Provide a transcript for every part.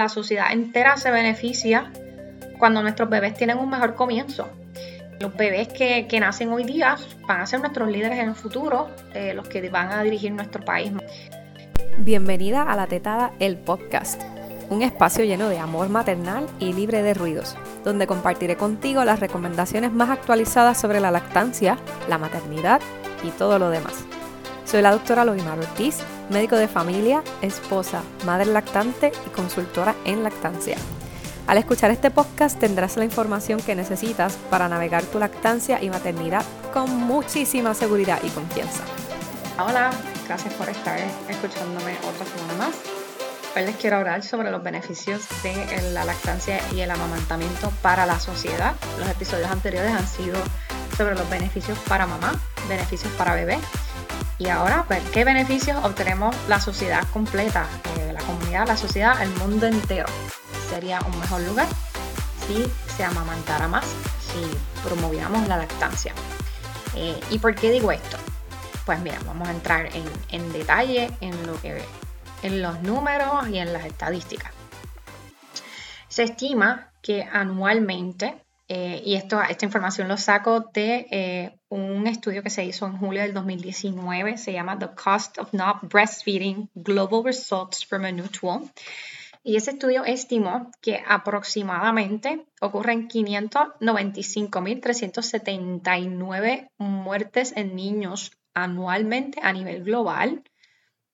La sociedad entera se beneficia cuando nuestros bebés tienen un mejor comienzo. Los bebés que, nacen hoy día van a ser nuestros líderes en el futuro, eh, los que van a dirigir nuestro país. Bienvenida a La Tetada, el podcast, un espacio lleno de amor maternal y libre de ruidos, donde compartiré contigo las recomendaciones más actualizadas sobre la lactancia, la maternidad y todo lo demás. Soy la doctora Lobimar Ortiz, médico de familia, esposa, madre lactante y consultora en lactancia. Al escuchar este podcast tendrás la información que necesitas para navegar tu lactancia y maternidad con muchísima seguridad y confianza. Hola, gracias por estar escuchándome otra semana más. Hoy les quiero hablar sobre los beneficios de la lactancia y el amamantamiento para la sociedad. Los episodios anteriores han sido sobre los beneficios para mamá, beneficios para bebé y ahora, pues, ¿qué beneficios obtenemos la sociedad completa? Eh, la comunidad, la sociedad, el mundo entero. Sería un mejor lugar si se amamantara más, si promoviéramos la lactancia. Eh, ¿Y por qué digo esto? Pues mira, vamos a entrar en, en detalle en lo que en los números y en las estadísticas. Se estima que anualmente eh, y esto, esta información lo saco de eh, un estudio que se hizo en julio del 2019, se llama The Cost of Not Breastfeeding Global Results from a New Tool. Y ese estudio estimó que aproximadamente ocurren 595.379 muertes en niños anualmente a nivel global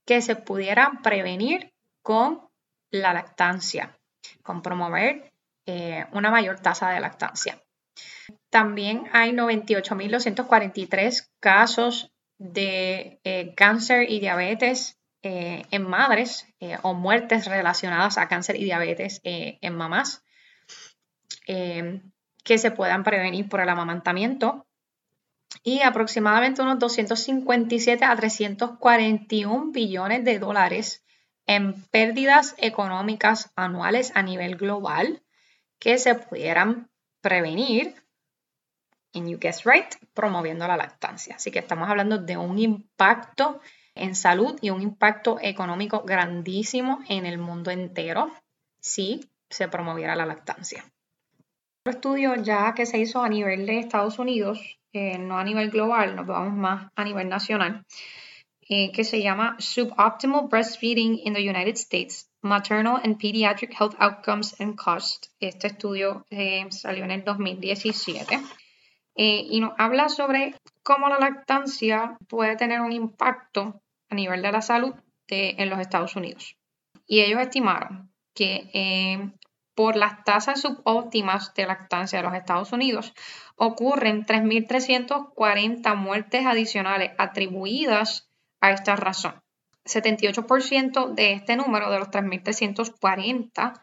que se pudieran prevenir con la lactancia, con promover eh, una mayor tasa de lactancia. También hay 98.243 casos de eh, cáncer y diabetes eh, en madres o muertes relacionadas a cáncer y diabetes en mamás que se puedan prevenir por el amamantamiento y aproximadamente unos 257 a 341 billones de dólares en pérdidas económicas anuales a nivel global que se pudieran prevenir, en you guess right, promoviendo la lactancia. Así que estamos hablando de un impacto en salud y un impacto económico grandísimo en el mundo entero si se promoviera la lactancia. Otro estudio ya que se hizo a nivel de Estados Unidos, eh, no a nivel global, nos vamos más a nivel nacional, eh, que se llama Suboptimal Breastfeeding in the United States, Maternal and Pediatric Health Outcomes and Cost. Este estudio eh, salió en el 2017 eh, y nos habla sobre cómo la lactancia puede tener un impacto a nivel de la salud en los Estados Unidos. Y ellos estimaron que por las tasas subóptimas de lactancia de los Estados Unidos ocurren 3.340 muertes adicionales atribuidas a esta razón. 78% de este número, de los 3.340,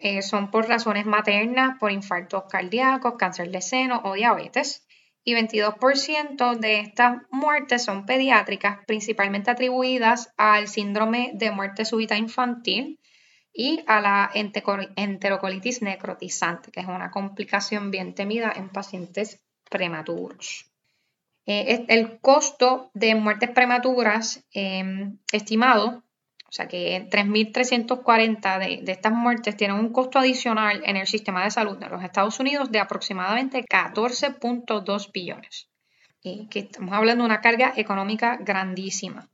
eh, son por razones maternas, por infartos cardíacos, cáncer de seno o diabetes. Y 22% de estas muertes son pediátricas, principalmente atribuidas al síndrome de muerte súbita infantil y a la enterocolitis necrotizante, que es una complicación bien temida en pacientes prematuros. Eh, el costo de muertes prematuras em, estimado, o sea que 3.340 de, estas muertes tienen un costo adicional en el sistema de salud de los Estados Unidos de aproximadamente 14.2 billones. Estamos hablando de una carga económica grandísima.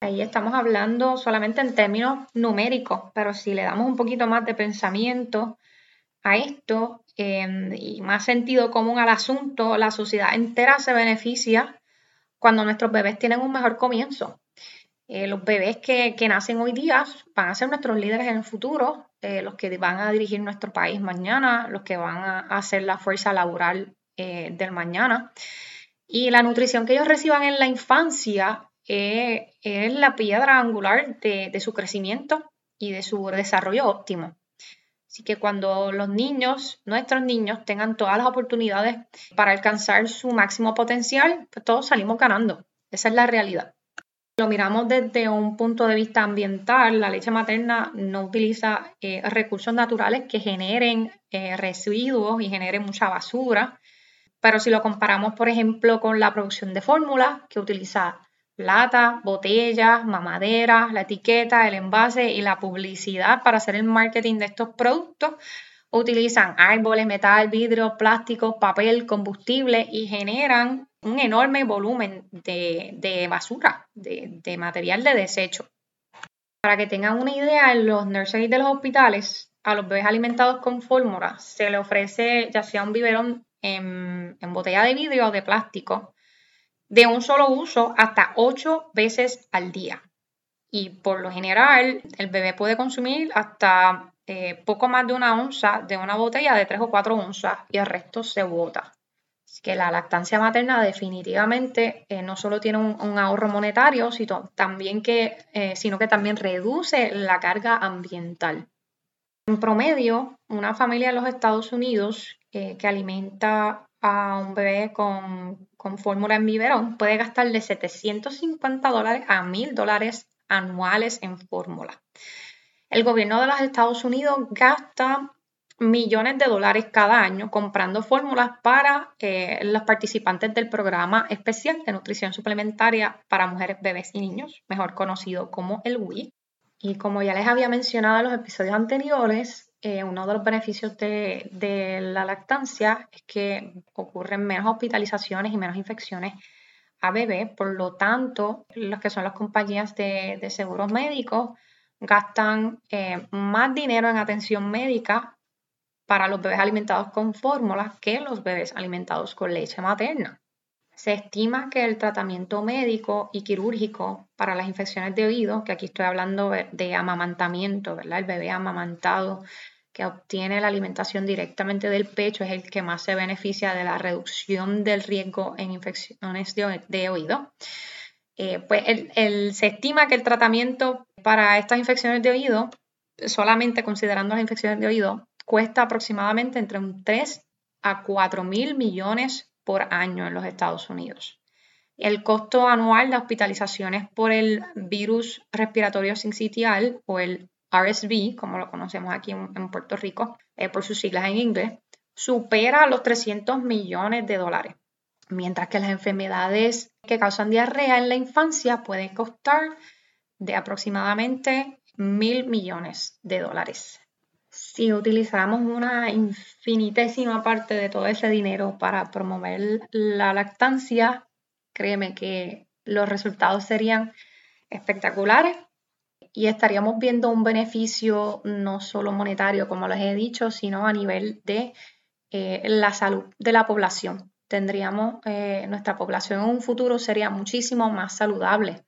Ahí estamos hablando solamente en términos numéricos, pero si le damos un poquito más de pensamiento a esto, Em, y más sentido común al asunto, la sociedad entera se beneficia cuando nuestros bebés tienen un mejor comienzo. Eh, los bebés que, nacen hoy día van a ser nuestros líderes en el futuro, eh, los que van a dirigir nuestro país mañana, los que van a hacer la fuerza laboral eh, del mañana. Y la nutrición que ellos reciban en la infancia es la piedra angular de su crecimiento y de su desarrollo óptimo. Así que cuando los niños, nuestros niños, tengan todas las oportunidades para alcanzar su máximo potencial, pues todos salimos ganando. Esa es la realidad. Lo miramos desde un punto de vista ambiental, la leche materna no utiliza eh, recursos naturales que generen eh, residuos y generen mucha basura. Pero si lo comparamos, por ejemplo, con la producción de fórmulas, que utiliza lata, botellas, mamaderas, la etiqueta, el envase y la publicidad para hacer el marketing de estos productos utilizan árboles, metal, vidrio, plástico, papel, combustible y generan un enorme volumen de, basura, de, de, material de desecho. Para que tengan una idea, en los nurseries de los hospitales, a los bebés alimentados con fórmula se le ofrece ya sea un biberón en, botella de vidrio o de plástico de un solo uso hasta ocho veces al día. Y por lo general, el bebé puede consumir hasta eh, poco más de una onza de una botella de tres o cuatro onzas y el resto se bota. Así que la lactancia materna definitivamente eh, no solo tiene un, ahorro monetario, sino, también que, eh, sino que también reduce la carga ambiental. En promedio, una familia en los Estados Unidos que alimenta a un bebé con, con fórmula en biberón puede gastar de 750 dólares a 1000 dólares anuales en fórmula. El gobierno de los Estados Unidos gasta millones de dólares cada año comprando fórmulas para eh, los participantes del programa especial de nutrición suplementaria para mujeres, bebés y niños, mejor conocido como el WI. Y como ya les había mencionado en los episodios anteriores, eh, uno de los beneficios de, la lactancia es que ocurren menos hospitalizaciones y menos infecciones a bebé. Por lo tanto, los que son las compañías de, seguros médicos gastan eh, más dinero en atención médica para los bebés alimentados con fórmulas que los bebés alimentados con leche materna. Se estima que el tratamiento médico y quirúrgico para las infecciones de oído, que aquí estoy hablando de amamantamiento, ¿verdad? El bebé amamantado que obtiene la alimentación directamente del pecho es el que más se beneficia de la reducción del riesgo en infecciones de, oído. Eh, pues se estima que el tratamiento para estas infecciones de oído, solamente considerando las infecciones de oído, cuesta aproximadamente entre un 3 a 4 mil millones por año en los Estados Unidos. El costo anual de hospitalizaciones por el virus respiratorio sincitial o el RSV, como lo conocemos aquí en, Puerto Rico, eh, por sus siglas en inglés, supera los 300 millones de dólares, mientras que las enfermedades que causan diarrea en la infancia pueden costar de aproximadamente mil millones de dólares si utilizáramos una infinitésima parte de todo ese dinero para promover la lactancia, créeme que los resultados serían espectaculares y estaríamos viendo un beneficio no solo monetario, como les he dicho, sino a nivel de eh, la salud de la población. Tendríamos, eh, nuestra población en un futuro sería muchísimo más saludable.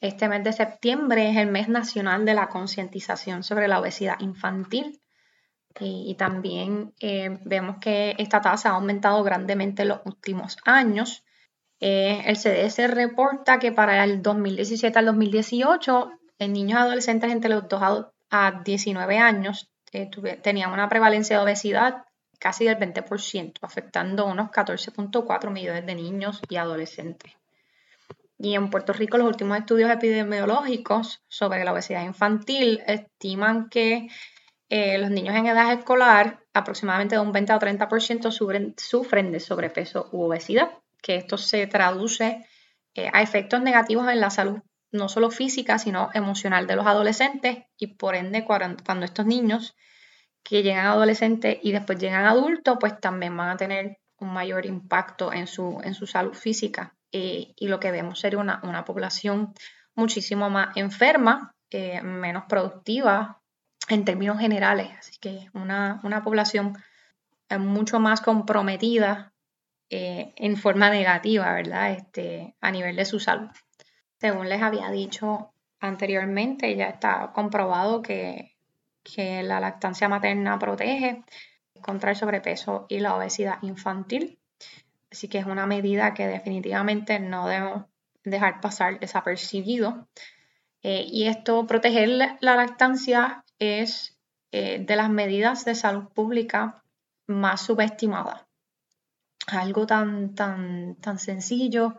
Este mes de septiembre es el mes nacional de la concientización sobre la obesidad infantil y, también eh, vemos que esta tasa ha aumentado grandemente en los últimos años. Eh, el CDS reporta que para el 2017 al 2018, en niños y adolescentes entre los 2 a 19 años eh, tenían una prevalencia de obesidad casi del 20%, afectando a unos 14.4 millones de niños y adolescentes. Y en Puerto Rico los últimos estudios epidemiológicos sobre la obesidad infantil estiman que eh, los niños en edad escolar, aproximadamente de un 20 o 30% sufren, sufren de sobrepeso u obesidad, que esto se traduce eh, a efectos negativos en la salud, no solo física, sino emocional de los adolescentes y por ende cuando, estos niños que llegan adolescentes y después llegan adultos, pues también van a tener un mayor impacto en su, en su salud física. Eh, y lo que vemos sería una, una población muchísimo más enferma, menos productiva, en términos generales. Así que una, una población eh, mucho más comprometida eh, en forma negativa, ¿verdad? Este, a nivel de su salud. Según les había dicho anteriormente, ya está comprobado que, que la lactancia materna protege contra el sobrepeso y la obesidad infantil. Así que es una medida que definitivamente no debemos dejar pasar desapercibido. Eh, y esto, proteger la lactancia es eh, de las medidas de salud pública más subestimadas. Algo tan, tan, tan sencillo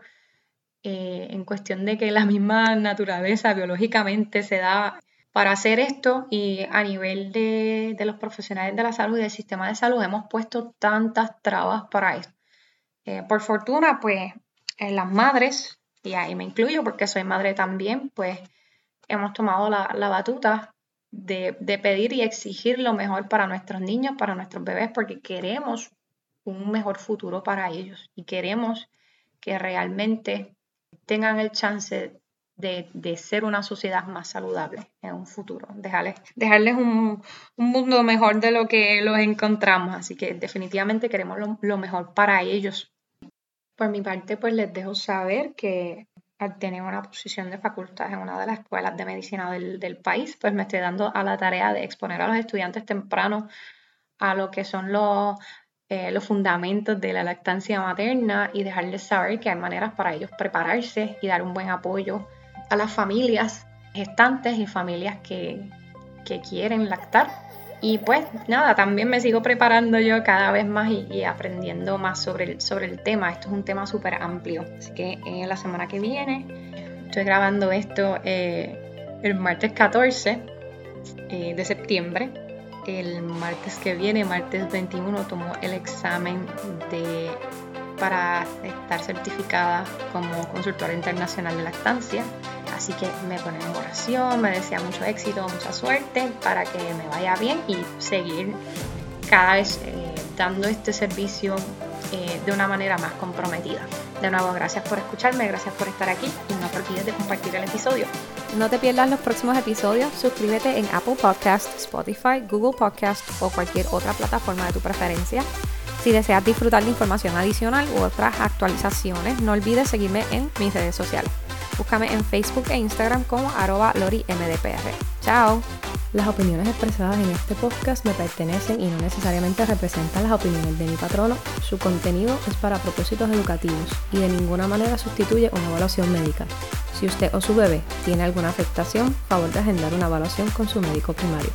eh, en cuestión de que la misma naturaleza biológicamente se da para hacer esto y a nivel de, los profesionales de la salud y del sistema de salud hemos puesto tantas trabas para esto. por fortuna, pues las madres y ahí me incluyo porque soy madre también, pues hemos tomado la, batuta de, de, pedir y exigir lo mejor para nuestros niños, para nuestros bebés, porque queremos un mejor futuro para ellos y queremos que realmente tengan el chance de, ser una sociedad más saludable en un futuro, dejarles, dejarles un, mundo mejor de lo que los encontramos. Así que definitivamente queremos lo, mejor para ellos. Por mi parte, pues les dejo saber que tener una posición de facultad en una de las escuelas de medicina del, país, pues me estoy dando a la tarea de exponer a los estudiantes temprano a lo que son los, eh, los fundamentos de la lactancia materna y dejarles saber que hay maneras para ellos prepararse y dar un buen apoyo a las familias gestantes y familias que, quieren lactar. Y pues nada, también me sigo preparando yo cada vez más y, aprendiendo más sobre el, sobre el tema. Esto es un tema súper amplio. Así que en la semana que viene estoy grabando esto eh, el martes 14 eh, de septiembre. El martes que viene, martes 21, tomo el examen de para estar certificada como consultora internacional de lactancia. Así que me pone en oración, me desea mucho éxito, mucha suerte para que me vaya bien y seguir cada vez eh, dando este servicio eh, de una manera más comprometida. De nuevo, gracias por escucharme, gracias por estar aquí y no te olvides de compartir el episodio. No te pierdas los próximos episodios, suscríbete en Apple Podcast, Spotify, Google Podcast o cualquier otra plataforma de tu preferencia. Si deseas disfrutar de información adicional u otras actualizaciones, no olvides seguirme en mis redes sociales. Búscame en Facebook e Instagram como arroba lorimdpr. ¡Chao! Las opiniones expresadas en este podcast me pertenecen y no necesariamente representan las opiniones de mi patrono. Su contenido es para propósitos educativos y de ninguna manera sustituye una evaluación médica. Si usted o su bebé tiene alguna afectación, favor de agendar una evaluación con su médico primario.